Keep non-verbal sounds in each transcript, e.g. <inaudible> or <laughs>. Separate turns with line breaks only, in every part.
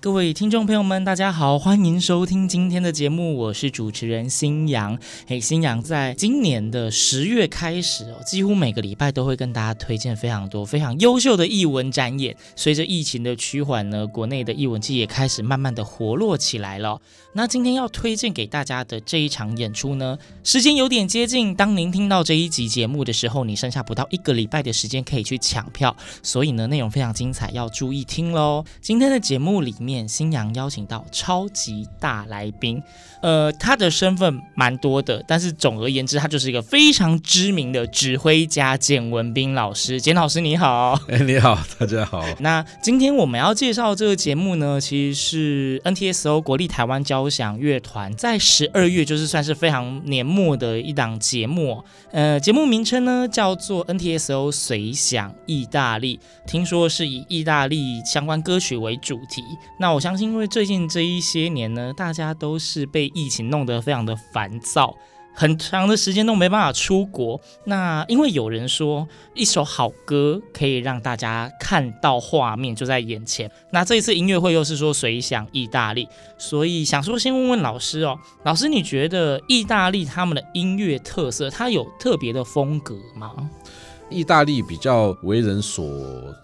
各位听众朋友们，大家好，欢迎收听今天的节目，我是主持人新阳。嘿，新阳在今年的十月开始哦，几乎每个礼拜都会跟大家推荐非常多非常优秀的译文展演。随着疫情的趋缓呢，国内的译文界也开始慢慢的活络起来了。那今天要推荐给大家的这一场演出呢，时间有点接近。当您听到这一集节目的时候，你剩下不到一个礼拜的时间可以去抢票，所以呢，内容非常精彩，要注意听喽。今天的节目里面，新娘邀请到超级大来宾，呃，他的身份蛮多的，但是总而言之，他就是一个非常知名的指挥家简文斌老师。简老师你好，
哎，<laughs> 你好，大家好。
那今天我们要介绍这个节目呢，其实是 NTSO 国立台湾交响乐团在十二月，就是算是非常年末的一档节目。呃，节目名称呢叫做 NTSO 随想意大利，听说是以意大利相关歌曲为主题。那我相信，因为最近这一些年呢，大家都是被疫情弄得非常的烦躁。很长的时间都没办法出国，那因为有人说一首好歌可以让大家看到画面就在眼前，那这一次音乐会又是说谁想意大利，所以想说先问问老师哦，老师你觉得意大利他们的音乐特色，它有特别的风格吗？
意大利比较为人所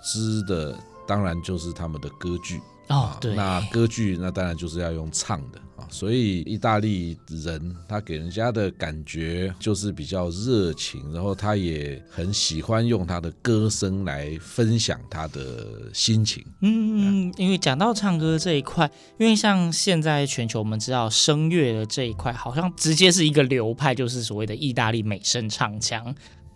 知的，当然就是他们的歌剧
哦，对，
那歌剧那当然就是要用唱的啊，所以意大利人他给人家的感觉就是比较热情，然后他也很喜欢用他的歌声来分享他的心情。
嗯，因为讲到唱歌这一块，因为像现在全球我们知道声乐的这一块，好像直接是一个流派，就是所谓的意大利美声唱腔。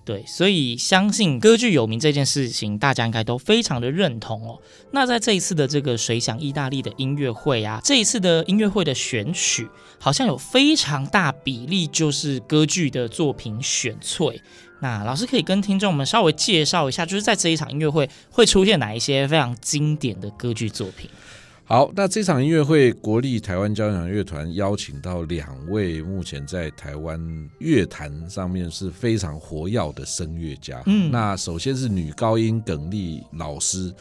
对，所以相信歌剧有名这件事情，大家应该都非常的认同哦。那在这一次的这个随想意大利的音乐会啊，这一次的音乐会的选曲好像有非常大比例就是歌剧的作品选粹。那老师可以跟听众们稍微介绍一下，就是在这一场音乐会会出现哪一些非常经典的歌剧作品？
好，那这场音乐会，国立台湾交响乐团邀请到两位目前在台湾乐坛上面是非常活跃的声乐家。嗯，那首先是女高音耿丽老师，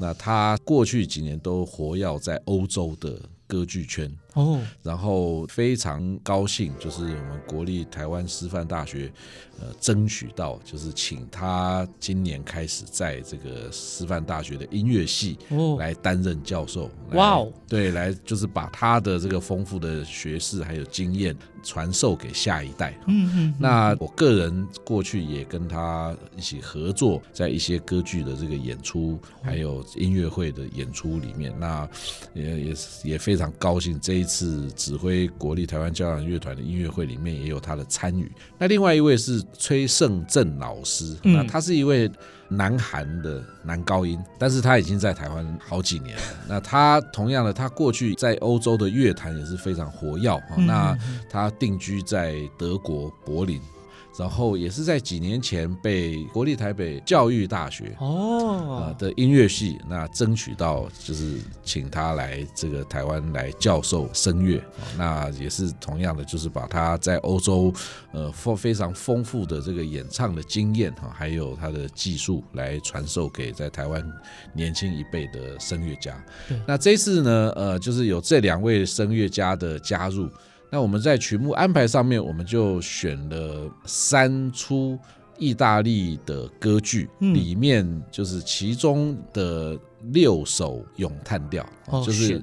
那她过去几年都活跃在欧洲的歌剧圈。哦，然后非常高兴，就是我们国立台湾师范大学，呃，争取到就是请他今年开始在这个师范大学的音乐系来担任教授。哇哦，对，来就是把他的这个丰富的学识还有经验传授给下一代。嗯嗯。那我个人过去也跟他一起合作，在一些歌剧的这个演出，还有音乐会的演出里面，那也也也非常高兴这一。次指挥国立台湾交响乐团的音乐会里面也有他的参与。那另外一位是崔胜正老师，那他是一位南韩的男高音，但是他已经在台湾好几年了。<laughs> 那他同样的，他过去在欧洲的乐坛也是非常活跃。那他定居在德国柏林。然后也是在几年前被国立台北教育大学哦的音乐系那争取到，就是请他来这个台湾来教授声乐。那也是同样的，就是把他在欧洲呃丰非常丰富的这个演唱的经验哈，还有他的技术来传授给在台湾年轻一辈的声乐家。那这次呢，呃，就是有这两位声乐家的加入。那我们在曲目安排上面，我们就选了三出意大利的歌剧，
嗯
里面就是其中的六首咏叹调，
哦，
就是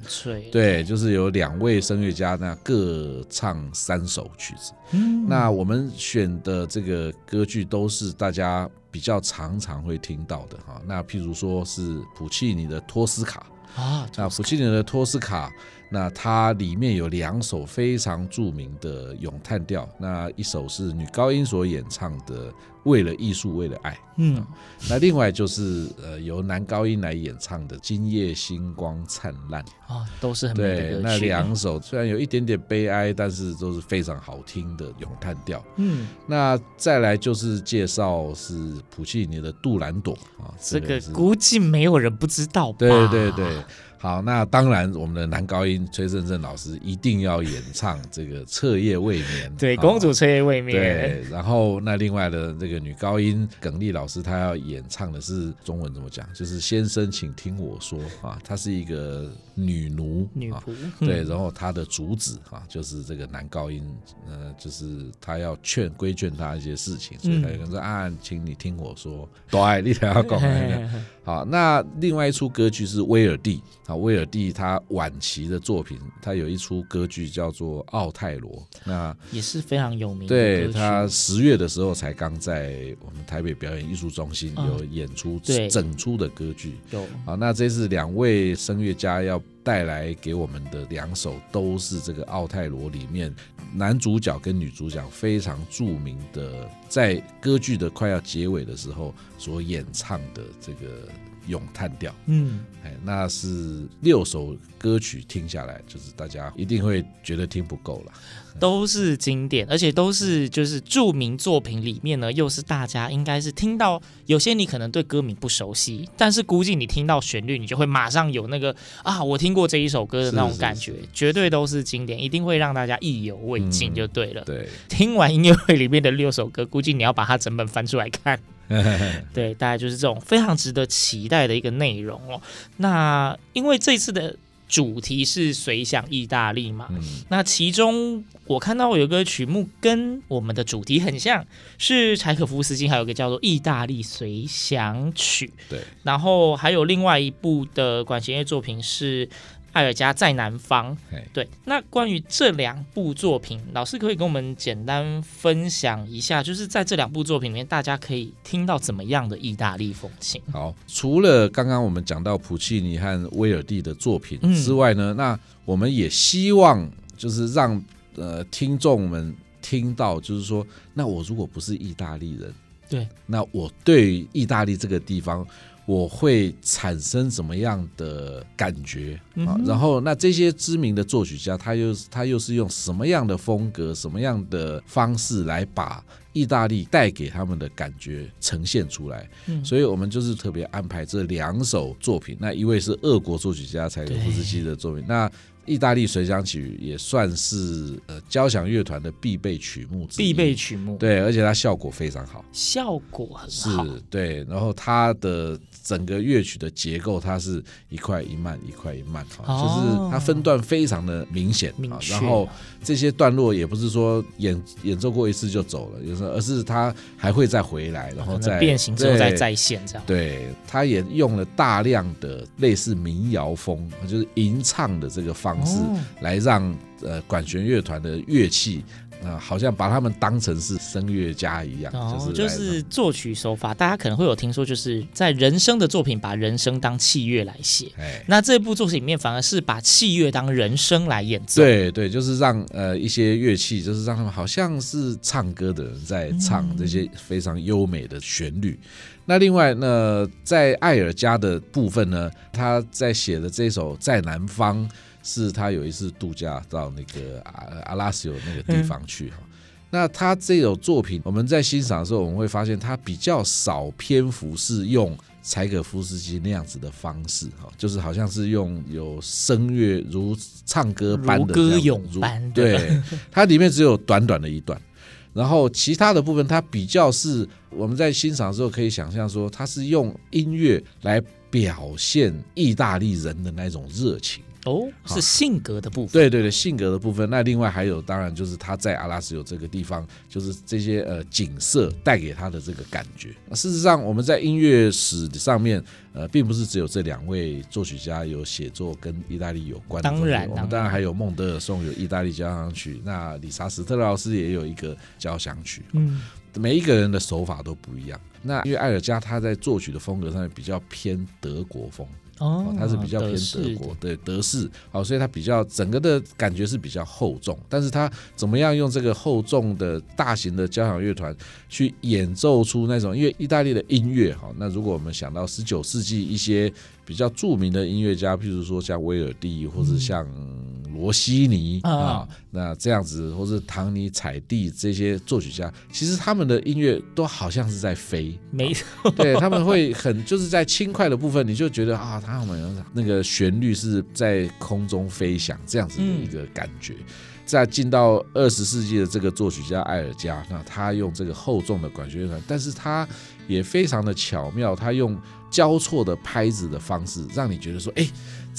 对，就是有两位声乐家那各唱三首曲子。
嗯
那我们选的这个歌剧都是大家比较常常会听到的哈。那譬如说是普契尼的托斯卡，
啊，
那普契尼的托斯卡，那它里面有两首非常著名的咏叹调，那一首是女高音所演唱的《为了艺术，为了爱》，
嗯，
那另外就是呃由男高音来演唱的《今夜星光灿烂》。
啊，都是很美的对，
那两首虽然有一点点悲哀，但是都是非常好听的咏叹调。
嗯，
那再来就是介绍是普契尼的杜兰朵啊，
这
个
估计没有人不知道吧？
对对对。好，那当然，我们的男高音崔振振老师一定要演唱这个《彻夜未眠》。
对，
啊
公主彻夜未眠。
对，然后那另外的这个女高音耿丽老师，她要演唱的是中文怎么讲？就是先生，请听我说啊，她是一个女奴，啊
女仆。
对，
嗯
然后她的主旨啊，就是这个男高音，呃，就是他要劝规劝他一些事情，所以他就跟说、
嗯、
啊，请你听我说，对，你才要讲。<laughs> 好，那另外一出歌剧是威尔第啊，威尔第他晚期的作品，他有一出歌剧叫做《奥泰罗》，那
也是非常有名的对
他十月的时候才刚在我们台北表演艺术中心
嗯
有演出
对
整出的歌剧。
有
啊，那这是两位声乐家要带来给我们的两首，都是这个《奥泰罗》里面男主角跟女主角非常著名的，在歌剧的快要结尾的时候所演唱的这个咏叹调。
嗯，
哎，那是六首歌曲听下来，就是大家一定会觉得听不够了。
都是经典，而且都是就是著名作品里面呢，又是大家应该是听到，有些你可能对歌名不熟悉，但是估计你听到旋律，你就会马上有那个啊，我听过这一首歌的那种感觉，
是是是
绝对都是经典，一定会让大家意犹未尽，就对了。
嗯对，
听完音乐会里面的六首歌，估计你要把它整本翻出来看。<laughs> 对，大概就是这种非常值得期待的一个内容哦。那因为这次的主题是随想意大利嘛，
嗯，
那其中我看到有个曲目跟我们的主题很像，是柴可夫斯基，还有一个叫做《意大利随想曲》。
对，
然后还有另外一部的管弦乐作品是。艾尔加在南方，对。那关于这两部作品，老师可以跟我们简单分享一下，就是在这两部作品里面，大家可以听到怎么样的意大利风情？
好，除了刚刚我们讲到普契尼和威尔第的作品之外呢，嗯、那我们也希望就是让呃听众们听到，就是说，那我如果不是意大利人，
对，
那我对意大利这个地方。我会产生什么样的感觉啊？然后，那这些知名的作曲家，他又他又是用什么样的风格、什么样的方式来把意大利带给他们的感觉呈现出来？嗯所以我们就是特别安排这两首作品。那一位是俄国作曲家柴可夫斯基的作品，那。意大利随想曲也算是呃交响乐团的必备曲目之一，
必备曲目，
对，而且它效果非常好，
效果很好，
是，对，然后它的整个乐曲的结构，它是一块一慢，一块一慢，哈、哦，就是它分段非常的明显，
明，
然后这些段落也不是说演演奏过一次就走了，有时候而是它还会再回来，然后再
变形之后再再现这样，
对，它也用了大量的类似民谣风，就是吟唱的这个方式。是来让呃管弦乐团的乐器啊、呃，好像把他们当成是声乐家一样，
哦、
就是
就是作曲手法。大家可能会有听说，就是在人声的作品把人声当器乐来写。
哎，
那这部作品里面反而是把器乐当人声来演奏。
对对，就是让呃一些乐器，就是让他们好像是唱歌的人在唱这些非常优美的旋律。嗯、那另外呢，在艾尔加的部分呢，他在写的这首在南方。是他有一次度假到那个阿阿拉斯有那个地方去哈，嗯、那他这首作品我们在欣赏的时候，我们会发现他比较少篇幅是用柴可夫斯基那样子的方式哈，就是好像是用有声乐如唱歌般的
歌咏般的，
对，<laughs> 它里面只有短短的一段，然后其他的部分它比较是我们在欣赏的时候可以想象说，它是用音乐来表现意大利人的那种热情。
哦，是性格的部分。
对对对，性格的部分。那另外还有，当然就是他在阿拉斯有这个地方，就是这些呃景色带给他的这个感觉。事实上，我们在音乐史上面，呃，并不是只有这两位作曲家有写作跟意大利有关的。
当然，
我们当然还有孟德尔颂有意大利交响曲，那理查斯特劳斯也有一个交响曲。嗯，每一个人的手法都不一样。那因为艾尔加他在作曲的风格上面比较偏德国风。哦，它是比较偏德国，对德式，好，所以它比较整个的感觉是比较厚重，但是它怎么样用这个厚重的大型的交响乐团去演奏出那种，因为意大利的音乐，哈，那如果我们想到十九世纪一些比较著名的音乐家，譬如说像威尔第，或者像。罗西尼啊，那这样子，或是唐尼采蒂这些作曲家，其实他们的音乐都好像是在飞，
没错，<laughs>
对，他们会很就是在轻快的部分，你就觉得啊，他们那个旋律是在空中飞翔这样子的一个感觉。再进到二十世纪的这个作曲家艾尔加，那他用这个厚重的管弦乐团，但是他也非常的巧妙，他用交错的拍子的方式，让你觉得说，哎。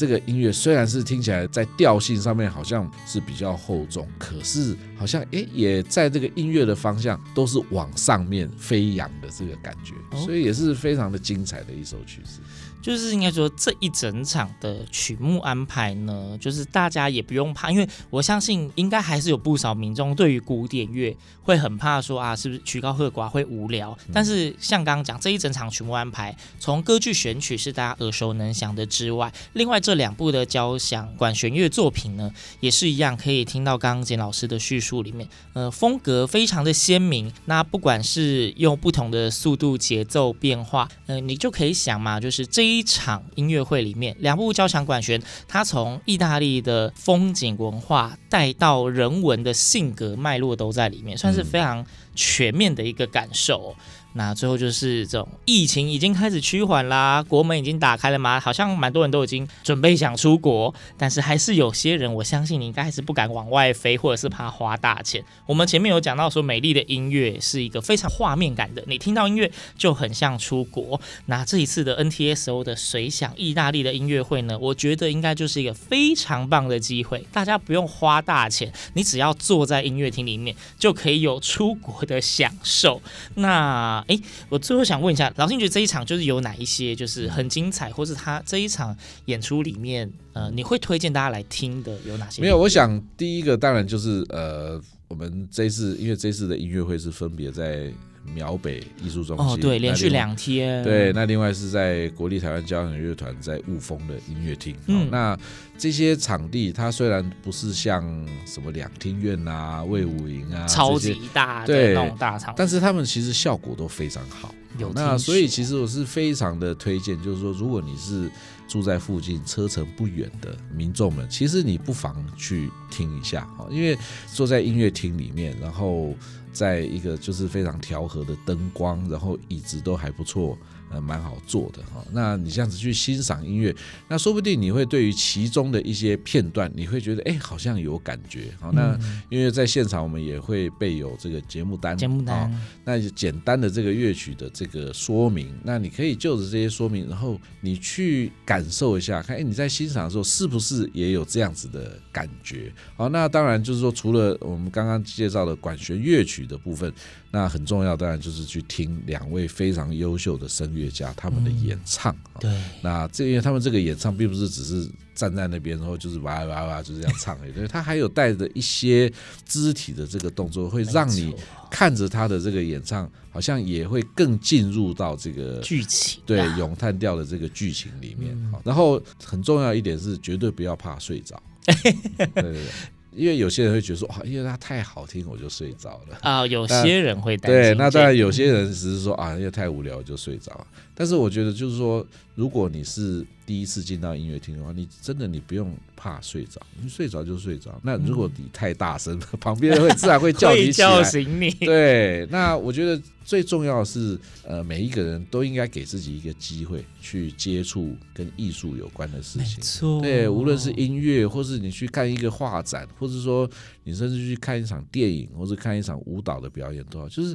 这个音乐虽然是听起来在调性上面好像是比较厚重，可是好像诶也在这个音乐的方向都是往上面飞扬的这个感觉，所以也是非常的精彩的一首曲子。
就是应该说这一整场的曲目安排呢，就是大家也不用怕，因为我相信应该还是有不少民众对于古典乐会很怕说啊，是不是曲高和寡会无聊？但是像刚刚讲这一整场曲目安排，从歌剧选曲是大家耳熟能详的之外，另外这两部的交响管弦乐作品呢，也是一样可以听到刚刚简老师的叙述里面，呃，风格非常的鲜明。那不管是用不同的速度节奏变化，呃，你就可以想嘛，就是这。一场音乐会里面，两部交响管弦，它从意大利的风景文化带到人文的性格脉络都在里面，算是非常全面的一个感受。那最后就是这种疫情已经开始趋缓啦，国门已经打开了嘛，好像蛮多人都已经准备想出国，但是还是有些人，我相信你应该还是不敢往外飞，或者是怕花大钱。我们前面有讲到说，美丽的音乐是一个非常画面感的，你听到音乐就很像出国。那这一次的 NTSO 的随想意大利的音乐会呢，我觉得应该就是一个非常棒的机会，大家不用花大钱，你只要坐在音乐厅里面就可以有出国的享受。那哎，我最后想问一下，老师，你觉得这一场就是有哪一些就是很精彩，或是他这一场演出里面，呃，你会推荐大家来听的有哪些？
没有，我想第一个当然就是呃，我们这一次因为这一次的音乐会是分别在。苗北艺术中心哦，
对，连续两天。
对，那另外是在国立台湾交响乐团在雾峰的音乐厅。嗯，那这些场地，它虽然不是像什么两厅院啊、魏武营啊，
超级大对那种大场，
但是他们其实效果都非常好。有那所以其实我是非常的推荐，就是说，如果你是住在附近、车程不远的民众们，其实你不妨去听一下啊，因为坐在音乐厅里面，然后。在一个就是非常调和的灯光，然后椅子都还不错。呃，蛮好做的哈。那你这样子去欣赏音乐，那说不定你会对于其中的一些片段，你会觉得哎，好像有感觉。好，那因为在现场我们也会备有这个节目单，节目单，那简单的这个乐曲的这个说明，那你可以就着这些说明，然后你去感受一下，看哎，你在欣赏的时候是不是也有这样子的感觉？好，那当然就是说，除了我们刚刚介绍的管弦乐曲的部分。那很重要，当然就是去听两位非常优秀的声乐家他们的演唱。嗯、对，那这因为他们这个演唱并不是只是站在那边，然后就是哇哇哇就这样唱而已。对，他还有带着一些肢体的这个动作，会让你看着他的这个演唱，好像也会更进入到这个
剧情，
对，咏叹调的这个剧情里面。好，然后很重要一点是，绝对不要怕睡着。对 <laughs> 对对。因为有些人会觉得说，啊，因为它太好听，我就睡着了
啊。有些人会担心，
对，那当然有些人只是说啊，因为太无聊我就睡着了。但是我觉得就是说，如果你是第一次进到音乐厅的话，你真的你不用怕睡着，你睡着就睡着。那如果你太大声，嗯、旁边人会自然会叫你起来，<laughs>
会叫醒你。<laughs>
对，那我觉得最重要的是，呃，每一个人都应该给自己一个机会去接触跟艺术有关的事情。没错，对，无论是音乐，或是你去看一个画展，或是说你甚至去看一场电影，或是看一场舞蹈的表演都好，就是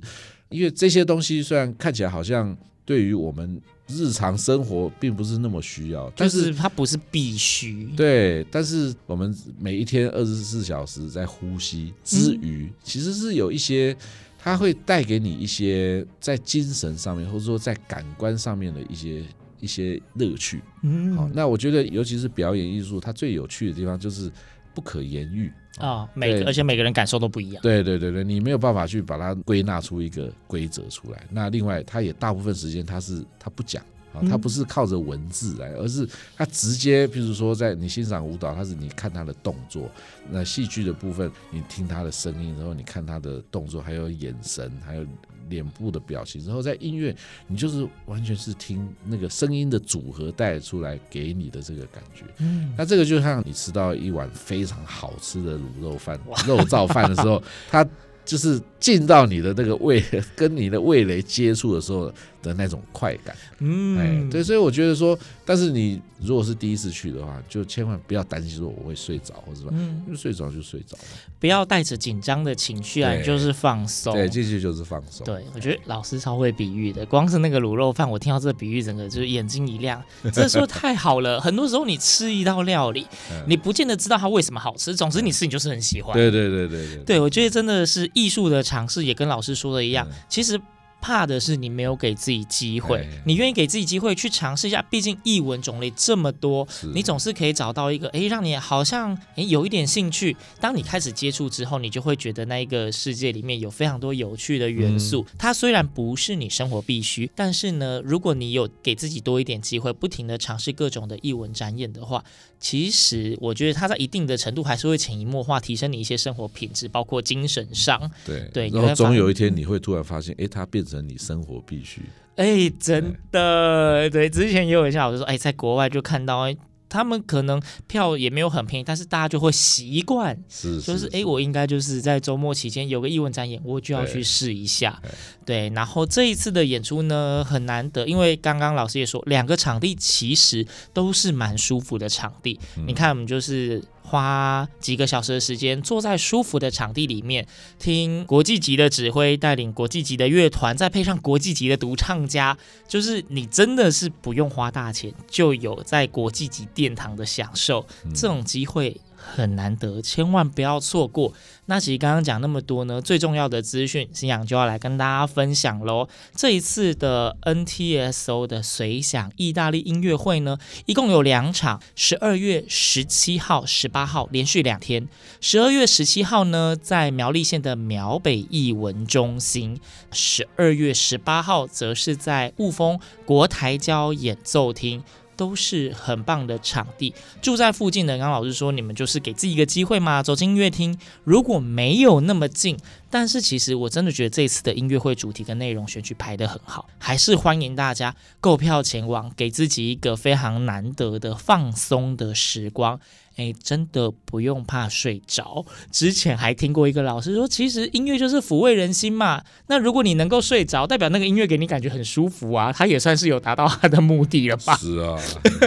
因为这些东西虽然看起来好像。对于我们日常生活并不是那么需要，但是
它不是必须。
对，但是我们每一天二十四小时在呼吸之余，嗯、其实是有一些，它会带给你一些在精神上面，或者说在感官上面的一些一些乐趣。嗯，好，那我觉得尤其是表演艺术，它最有趣的地方就是不可言喻。
啊、哦，每个而且每个人感受都不一样。
对对对对，你没有办法去把它归纳出一个规则出来。那另外，他也大部分时间他是他不讲啊，它不是靠着文字来，而是它直接，譬如说在你欣赏舞蹈，它是你看它的动作；那戏剧的部分，你听它的声音，然后你看它的动作，还有眼神，还有。脸部的表情，然后在音乐，你就是完全是听那个声音的组合带出来给你的这个感觉。嗯，那这个就像你吃到一碗非常好吃的卤肉饭、肉燥饭的时候，它就是进到你的那个味，跟你的味蕾接触的时候。的那种快感，嗯，哎，对，所以我觉得说，但是你如果是第一次去的话，就千万不要担心说我会睡着或者什么，嗯，睡着就睡着了，
不要带着紧张的情绪啊，就是放松，
对，进去就是放松。
对，我觉得老师超会比喻的，光是那个卤肉饭，我听到这个比喻，整个就是眼睛一亮，<laughs> 这时候太好了。很多时候你吃一道料理，你不见得知道它为什么好吃，总之你吃你就是很喜欢。
对对对对对，
对。我觉得真的是艺术的尝试，也跟老师说的一样，其实。怕的是你没有给自己机会，你愿意给自己机会去尝试一下，毕竟译文种类这么多，你总是可以找到一个，哎，让你好像哎有一点兴趣。当你开始接触之后，你就会觉得那一个世界里面有非常多有趣的元素。嗯、它虽然不是你生活必须，但是呢，如果你有给自己多一点机会，不停的尝试各种的译文展演的话，其实我觉得它在一定的程度还是会潜移默化提升你一些生活品质，包括精神上。
对
对，
然后总有一天你会突然发现，哎，它变成。你生活必须
哎，真的对，之前也有一下，我就说哎，在国外就看到哎。他们可能票也没有很便宜，但是大家就会习惯，是，是，是，就是哎，我应该就是在周末期间有个艺文展演，我就要去试一下，对，对。然后这一次的演出呢，很难得，因为刚刚老师也说，两个场地其实都是蛮舒服的场地。嗯、你看，我们就是花几个小时的时间，坐在舒服的场地里面，听国际级的指挥带领国际级的乐团，再配上国际级的独唱家，就是你真的是不用花大钱，就有在国际级殿堂的享受，这种机会很难得，千万不要错过。那其实刚刚讲那么多呢，最重要的资讯，星洋就要来跟大家分享喽。这一次的 NTSO 的随想意大利音乐会呢，一共有两场，十二月十七号、十八号连续两天。十二月十七号呢，在苗栗县的苗北艺文中心；十二月十八号则是在雾峰国台交演奏厅。都是很棒的场地，住在附近的，刚刚老师说，你们就是给自己一个机会嘛，走进音乐厅。如果没有那么近，但是其实我真的觉得这次的音乐会主题跟内容选取排得很好，还是欢迎大家购票前往，给自己一个非常难得的放松的时光。哎，真的不用怕睡着。之前还听过一个老师说，其实音乐就是抚慰人心嘛。那如果你能够睡着，代表那个音乐给你感觉很舒服啊，他也算是有达到他的目的了吧？
是啊，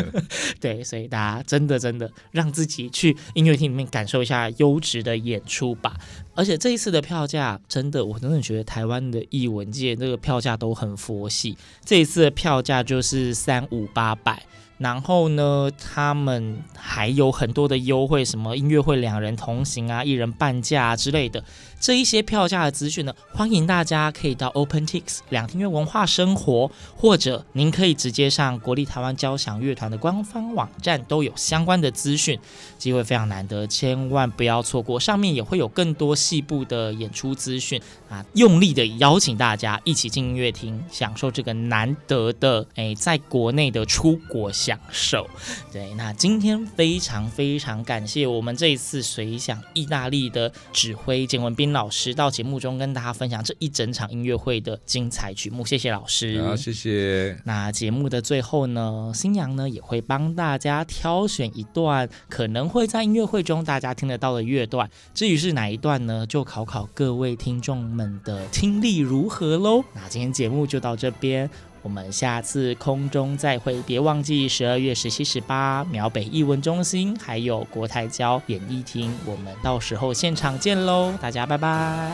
<laughs>
对，所以大家真的真的让自己去音乐厅里面感受一下优质的演出吧。而且这一次的票价，真的，我真的觉得台湾的艺文界那个票价都很佛系。这一次的票价就是三五八百。然后呢，他们还有很多的优惠，什么音乐会两人同行啊，一人半价啊之类的。这一些票价的资讯呢，欢迎大家可以到 OpenTix 两厅院文化生活，或者您可以直接上国立台湾交响乐团的官方网站，都有相关的资讯。机会非常难得，千万不要错过。上面也会有更多细部的演出资讯啊，用力的邀请大家一起进音乐厅，享受这个难得的诶，在国内的出国享受。对，那今天非常非常感谢我们这一次随想意大利的指挥简文斌。老师到节目中跟大家分享这一整场音乐会的精彩曲目，谢谢老师。
好，谢谢。
那节目的最后呢，新娘呢也会帮大家挑选一段可能会在音乐会中大家听得到的乐段，至于是哪一段呢，就考考各位听众们的听力如何喽。那今天节目就到这边。我们下次空中再会，别忘记十二月十七、十八苗北艺文中心，还有国台交演艺厅，我们到时候现场见喽！大家拜拜。